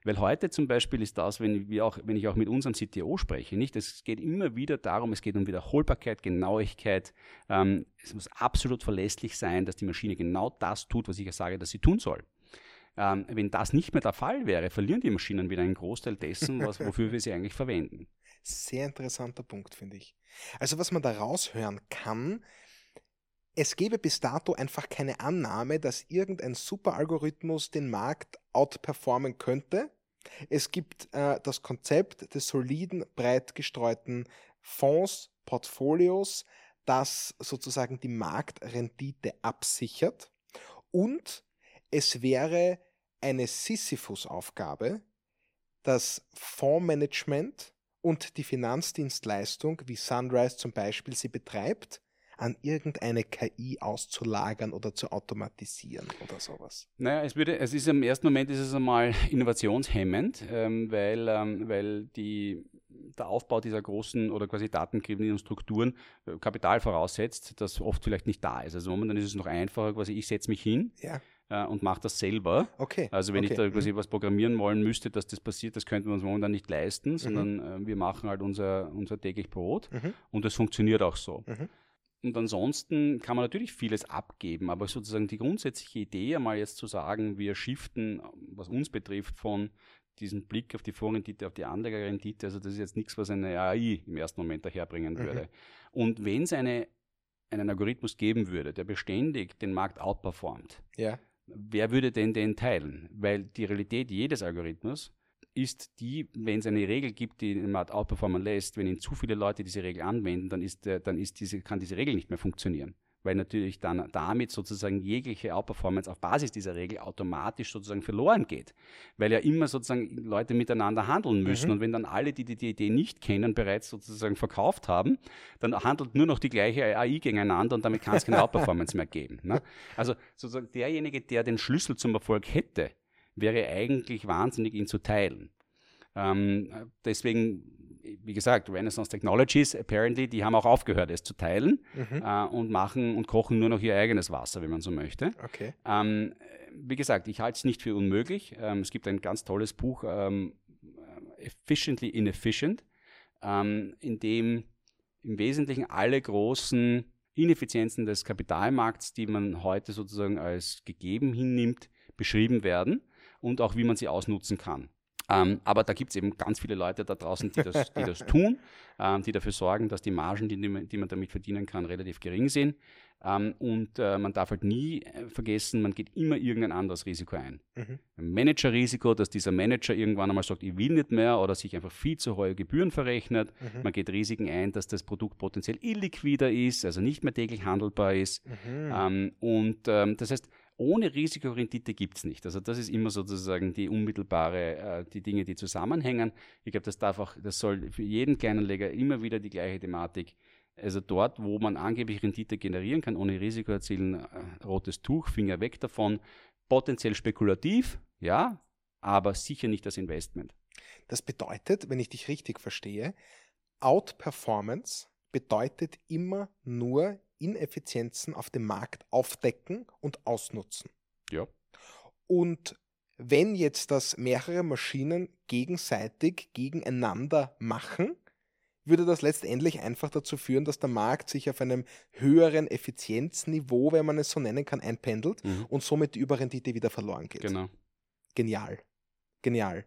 Weil heute zum Beispiel ist das, wenn, wir auch, wenn ich auch mit unserem CTO spreche, nicht? Es geht immer wieder darum, es geht um Wiederholbarkeit, Genauigkeit. Ähm, es muss absolut verlässlich sein, dass die Maschine genau das tut, was ich ja sage, dass sie tun soll. Ähm, wenn das nicht mehr der Fall wäre, verlieren die Maschinen wieder einen Großteil dessen, was, wofür wir sie eigentlich verwenden. Sehr interessanter Punkt, finde ich. Also was man da raushören kann, es gäbe bis dato einfach keine Annahme, dass irgendein Superalgorithmus den Markt outperformen könnte. Es gibt äh, das Konzept des soliden, breit gestreuten Fonds, Portfolios, das sozusagen die Marktrendite absichert. Und es wäre eine Sisyphus-Aufgabe, das Fondsmanagement und die Finanzdienstleistung, wie Sunrise zum Beispiel sie betreibt, an irgendeine KI auszulagern oder zu automatisieren oder sowas? Naja, es, würde, es ist im ersten Moment ist es einmal innovationshemmend, ähm, weil, ähm, weil die, der Aufbau dieser großen oder quasi datengetriebenen Strukturen äh, Kapital voraussetzt, das oft vielleicht nicht da ist. Also momentan ist es noch einfacher, quasi ich setze mich hin. Ja äh, und mache das selber. Okay. Also wenn okay. ich da quasi mhm. was programmieren wollen müsste, dass das passiert, das könnten wir uns momentan nicht leisten, sondern mhm. äh, wir machen halt unser, unser täglich Brot mhm. und das funktioniert auch so. Mhm. Und ansonsten kann man natürlich vieles abgeben, aber sozusagen die grundsätzliche Idee, einmal jetzt zu sagen, wir shiften, was uns betrifft, von diesem Blick auf die Vorrendite auf die andere Rendite, also das ist jetzt nichts, was eine AI im ersten Moment daherbringen mhm. würde. Und wenn es eine, einen Algorithmus geben würde, der beständig den Markt outperformt, ja. wer würde denn den teilen? Weil die Realität jedes Algorithmus ist die, wenn es eine Regel gibt, die den Markt outperformen lässt, wenn ihn zu viele Leute diese Regel anwenden, dann, ist, dann ist diese, kann diese Regel nicht mehr funktionieren. Weil natürlich dann damit sozusagen jegliche Outperformance auf Basis dieser Regel automatisch sozusagen verloren geht. Weil ja immer sozusagen Leute miteinander handeln müssen. Mhm. Und wenn dann alle, die, die die Idee nicht kennen, bereits sozusagen verkauft haben, dann handelt nur noch die gleiche AI gegeneinander und damit kann es keine Outperformance mehr geben. Ne? Also sozusagen derjenige, der den Schlüssel zum Erfolg hätte, wäre eigentlich wahnsinnig, ihn zu teilen. Ähm, deswegen, wie gesagt, Renaissance Technologies, apparently, die haben auch aufgehört, es zu teilen mhm. äh, und machen und kochen nur noch ihr eigenes Wasser, wenn man so möchte. Okay. Ähm, wie gesagt, ich halte es nicht für unmöglich. Ähm, es gibt ein ganz tolles Buch, ähm, Efficiently Inefficient, ähm, in dem im Wesentlichen alle großen Ineffizienzen des Kapitalmarkts, die man heute sozusagen als gegeben hinnimmt, beschrieben werden und auch wie man sie ausnutzen kann. Ähm, aber da gibt es eben ganz viele Leute da draußen, die das, die das tun, ähm, die dafür sorgen, dass die Margen, die, die man damit verdienen kann, relativ gering sind. Ähm, und äh, man darf halt nie äh, vergessen, man geht immer irgendein anderes Risiko ein. Mhm. Ein Managerrisiko, dass dieser Manager irgendwann einmal sagt, ich will nicht mehr oder sich einfach viel zu hohe Gebühren verrechnet. Mhm. Man geht Risiken ein, dass das Produkt potenziell illiquider ist, also nicht mehr täglich handelbar ist. Mhm. Ähm, und ähm, das heißt, ohne Risikorendite gibt es nicht. Also das ist immer sozusagen die unmittelbare, äh, die Dinge, die zusammenhängen. Ich glaube, das darf auch, das soll für jeden Kleinanleger immer wieder die gleiche Thematik. Also dort, wo man angeblich Rendite generieren kann, ohne Risiko erzielen, äh, rotes Tuch, Finger weg davon. Potenziell spekulativ, ja, aber sicher nicht das Investment. Das bedeutet, wenn ich dich richtig verstehe, Outperformance bedeutet immer nur Ineffizienzen auf dem Markt aufdecken und ausnutzen. Ja. Und wenn jetzt das mehrere Maschinen gegenseitig gegeneinander machen, würde das letztendlich einfach dazu führen, dass der Markt sich auf einem höheren Effizienzniveau, wenn man es so nennen kann, einpendelt mhm. und somit die Überrendite wieder verloren geht. Genau. Genial. Genial.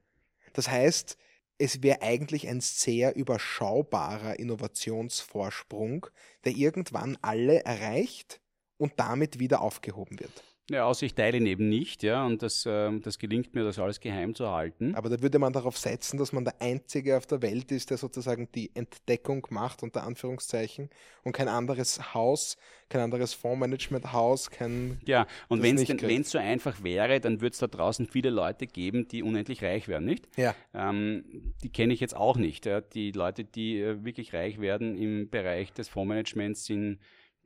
Das heißt, es wäre eigentlich ein sehr überschaubarer Innovationsvorsprung, der irgendwann alle erreicht und damit wieder aufgehoben wird. Ja, außer ich teile ihn eben nicht, ja, und das, äh, das gelingt mir, das alles geheim zu halten. Aber da würde man darauf setzen, dass man der Einzige auf der Welt ist, der sozusagen die Entdeckung macht, unter Anführungszeichen, und kein anderes Haus, kein anderes Fondsmanagement-Haus, kein. Ja, und wenn es so einfach wäre, dann würde es da draußen viele Leute geben, die unendlich reich werden, nicht? Ja. Ähm, die kenne ich jetzt auch nicht. Ja. Die Leute, die äh, wirklich reich werden im Bereich des Fondsmanagements, sind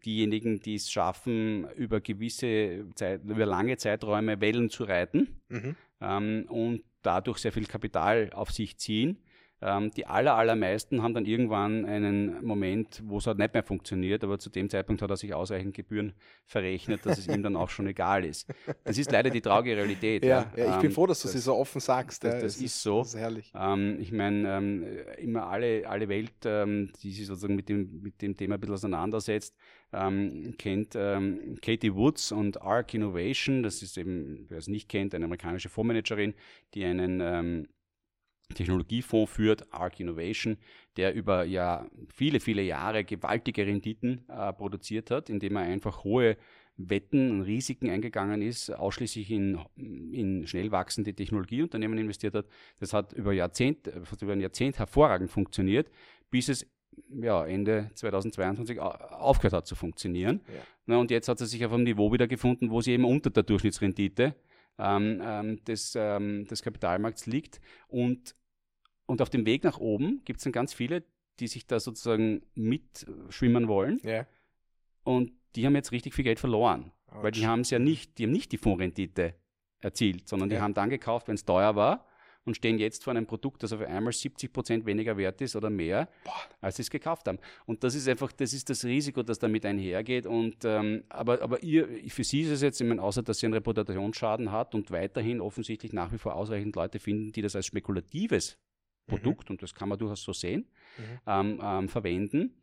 diejenigen, die es schaffen, über gewisse Zeit, über lange Zeiträume Wellen zu reiten mhm. ähm, und dadurch sehr viel Kapital auf sich ziehen. Ähm, die aller, allermeisten haben dann irgendwann einen Moment, wo es halt nicht mehr funktioniert, aber zu dem Zeitpunkt hat er sich ausreichend Gebühren verrechnet, dass es ihm dann auch schon egal ist. Das ist leider die traurige Realität. Ja, ja. ich bin ähm, froh, dass du sie so offen sagst. Das, das ist, ist, so. Das ist herrlich. Ähm, ich meine, ähm, immer alle, alle Welt, ähm, die sich sozusagen mit dem, mit dem Thema ein bisschen auseinandersetzt, ähm, kennt Katie Woods und Arc Innovation. Das ist eben, wer es nicht kennt, eine amerikanische Fondsmanagerin, die einen Technologiefonds führt, Arc Innovation, der über ja viele, viele Jahre gewaltige Renditen äh, produziert hat, indem er einfach hohe Wetten und Risiken eingegangen ist, ausschließlich in, in schnell wachsende Technologieunternehmen investiert hat. Das hat über, Jahrzehnt, fast über ein Jahrzehnt hervorragend funktioniert, bis es ja, Ende 2022 aufgehört hat zu funktionieren. Ja. Na, und jetzt hat es sich auf einem Niveau wieder gefunden, wo sie eben unter der Durchschnittsrendite ähm, ähm, des, ähm, des Kapitalmarkts liegt. Und und auf dem Weg nach oben gibt es dann ganz viele, die sich da sozusagen mitschwimmen wollen. Ja. Und die haben jetzt richtig viel Geld verloren. Ouch. Weil die haben es ja nicht, die haben nicht die Fondsrendite erzielt, sondern die ja. haben dann gekauft, wenn es teuer war und stehen jetzt vor einem Produkt, das auf einmal 70 Prozent weniger wert ist oder mehr, Boah. als sie es gekauft haben. Und das ist einfach, das ist das Risiko, das damit einhergeht. Und ähm, aber, aber ihr, für sie ist es jetzt, ich meine, außer dass sie einen Reputationsschaden hat und weiterhin offensichtlich nach wie vor ausreichend Leute finden, die das als spekulatives Produkt, mhm. und das kann man durchaus so sehen, mhm. ähm, ähm, verwenden,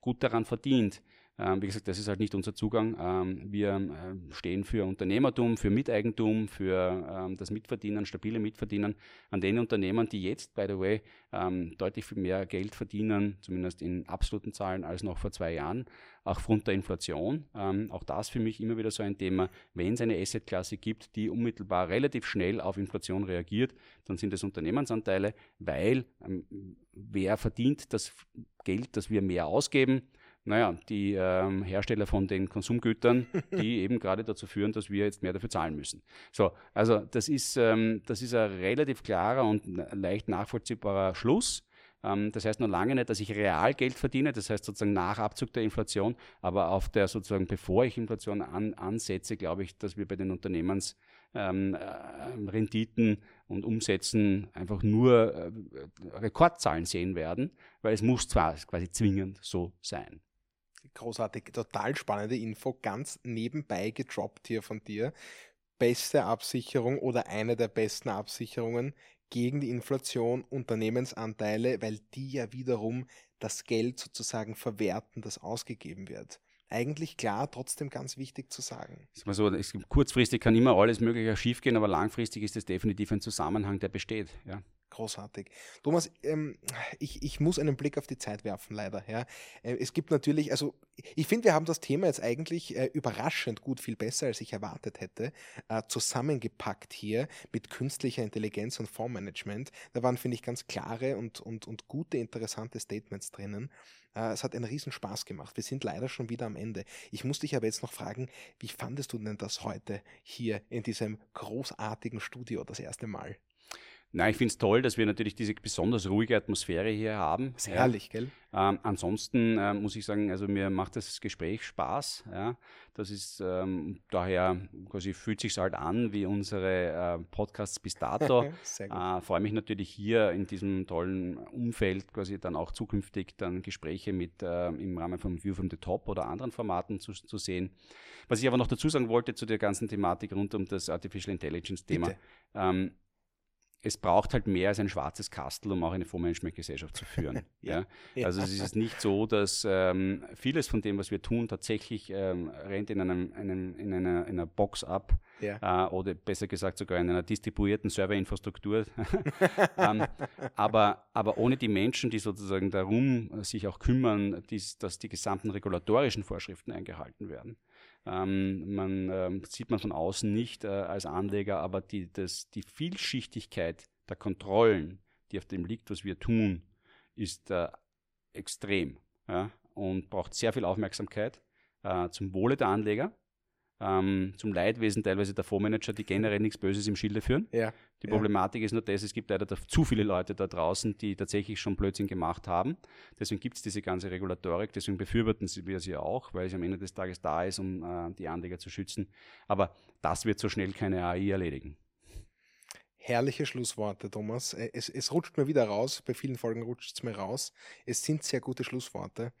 gut daran verdient. Ähm, wie gesagt, das ist halt nicht unser Zugang. Ähm, wir ähm, stehen für Unternehmertum, für Miteigentum, für das Mitverdienen, stabile Mitverdienen an den Unternehmen, die jetzt, by the way, deutlich viel mehr Geld verdienen, zumindest in absoluten Zahlen, als noch vor zwei Jahren, auch aufgrund der Inflation. Auch das für mich immer wieder so ein Thema. Wenn es eine Assetklasse gibt, die unmittelbar relativ schnell auf Inflation reagiert, dann sind es Unternehmensanteile, weil wer verdient das Geld, das wir mehr ausgeben, naja, die ähm, Hersteller von den Konsumgütern, die eben gerade dazu führen, dass wir jetzt mehr dafür zahlen müssen. So, also das ist, ähm, das ist ein relativ klarer und leicht nachvollziehbarer Schluss. Ähm, das heißt noch lange nicht, dass ich real Geld verdiene, das heißt sozusagen nach Abzug der Inflation, aber auf der sozusagen, bevor ich Inflation an, ansetze, glaube ich, dass wir bei den Unternehmensrenditen ähm, äh, und Umsätzen einfach nur äh, Rekordzahlen sehen werden, weil es muss zwar quasi zwingend so sein. Großartig, total spannende Info, ganz nebenbei gedroppt hier von dir. Beste Absicherung oder eine der besten Absicherungen gegen die Inflation, Unternehmensanteile, weil die ja wiederum das Geld sozusagen verwerten, das ausgegeben wird. Eigentlich klar, trotzdem ganz wichtig zu sagen. Ist mal so, es, kurzfristig kann immer alles Mögliche schiefgehen, aber langfristig ist es definitiv ein Zusammenhang, der besteht. Ja. Großartig. Thomas, ähm, ich, ich muss einen Blick auf die Zeit werfen, leider. Ja. Äh, es gibt natürlich, also ich finde, wir haben das Thema jetzt eigentlich äh, überraschend gut, viel besser, als ich erwartet hätte, äh, zusammengepackt hier mit künstlicher Intelligenz und Fondsmanagement. Da waren, finde ich, ganz klare und, und, und gute, interessante Statements drinnen. Äh, es hat einen riesen Spaß gemacht. Wir sind leider schon wieder am Ende. Ich muss dich aber jetzt noch fragen, wie fandest du denn das heute hier in diesem großartigen Studio das erste Mal? Nein, ich finde es toll, dass wir natürlich diese besonders ruhige Atmosphäre hier haben. Sehr ja. herrlich, gell? Ähm, ansonsten äh, muss ich sagen, also mir macht das Gespräch Spaß. Ja? Das ist ähm, daher quasi fühlt sich halt an wie unsere äh, Podcasts bis dato. äh, Freue mich natürlich hier in diesem tollen Umfeld quasi dann auch zukünftig dann Gespräche mit äh, im Rahmen von View from the Top oder anderen Formaten zu, zu sehen. Was ich aber noch dazu sagen wollte zu der ganzen Thematik rund um das Artificial Intelligence Thema. Ähm, es braucht halt mehr als ein schwarzes Kastel, um auch eine Fondsmanagementgesellschaft zu führen. ja. ja. Also es ist nicht so, dass ähm, vieles von dem, was wir tun, tatsächlich ähm, rennt in, einem, einem, in, einer, in einer Box ab ja. äh, oder besser gesagt sogar in einer distribuierten Serverinfrastruktur. ähm, aber, aber ohne die Menschen, die sozusagen darum sich auch kümmern, dies, dass die gesamten regulatorischen Vorschriften eingehalten werden, Ähm, man ähm, sieht man von außen nicht äh, als Anleger, aber die, das, die Vielschichtigkeit der Kontrollen, die auf dem liegt, was wir tun, ist äh, extrem ja, und braucht sehr viel Aufmerksamkeit äh, zum Wohle der Anleger, ähm, zum Leidwesen teilweise der Fondsmanager, die generell nichts Böses im Schilde führen. Ja. Die Ja. Problematik ist nur das, es gibt leider zu viele Leute da draußen, die tatsächlich schon Blödsinn gemacht haben. Deswegen gibt es diese ganze Regulatorik, deswegen befürworten sie- wir sie auch, weil sie am Ende des Tages da ist, um äh, die Anleger zu schützen. Aber das wird so schnell keine AI erledigen. Herrliche Schlussworte, Thomas. Äh, Es, es rutscht mir wieder raus. Bei vielen Folgen rutscht es mir raus. Es sind sehr gute Schlussworte.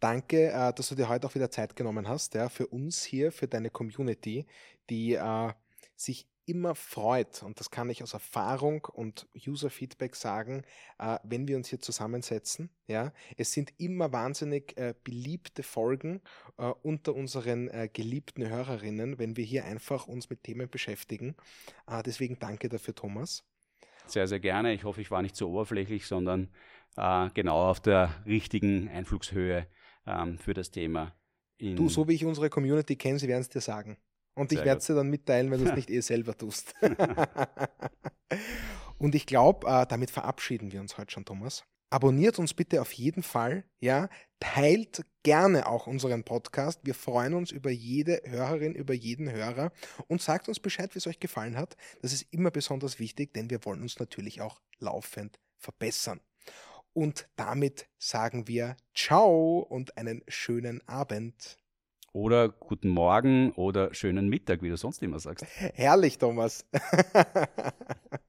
Danke, äh, dass du dir heute auch wieder Zeit genommen hast, ja, für uns hier, für deine Community, die äh, sich immer freut, und das kann ich aus Erfahrung und User-Feedback sagen, äh, wenn wir uns hier zusammensetzen. Ja, es sind immer wahnsinnig äh, beliebte Folgen äh, unter unseren äh, geliebten Hörerinnen, wenn wir hier einfach uns mit Themen beschäftigen. Äh, deswegen danke dafür, Thomas. Sehr, sehr gerne. Ich hoffe, ich war nicht so oberflächlich, sondern äh, genau auf der richtigen Einflugshöhe ähm, für das Thema. In, Du, so wie ich unsere Community kenne, sie werden es dir sagen. Und ich werde es dir dann mitteilen, wenn du es nicht eh selber tust. Und ich glaube, äh, damit verabschieden wir uns heute schon, Thomas. Abonniert uns bitte auf jeden Fall, ja. Teilt gerne auch unseren Podcast. Wir freuen uns über jede Hörerin, über jeden Hörer und sagt uns Bescheid, wie es euch gefallen hat. Das ist immer besonders wichtig, denn wir wollen uns natürlich auch laufend verbessern. Und damit sagen wir Ciao und einen schönen Abend. Oder guten Morgen oder schönen Mittag, wie du sonst immer sagst. Herrlich, Thomas.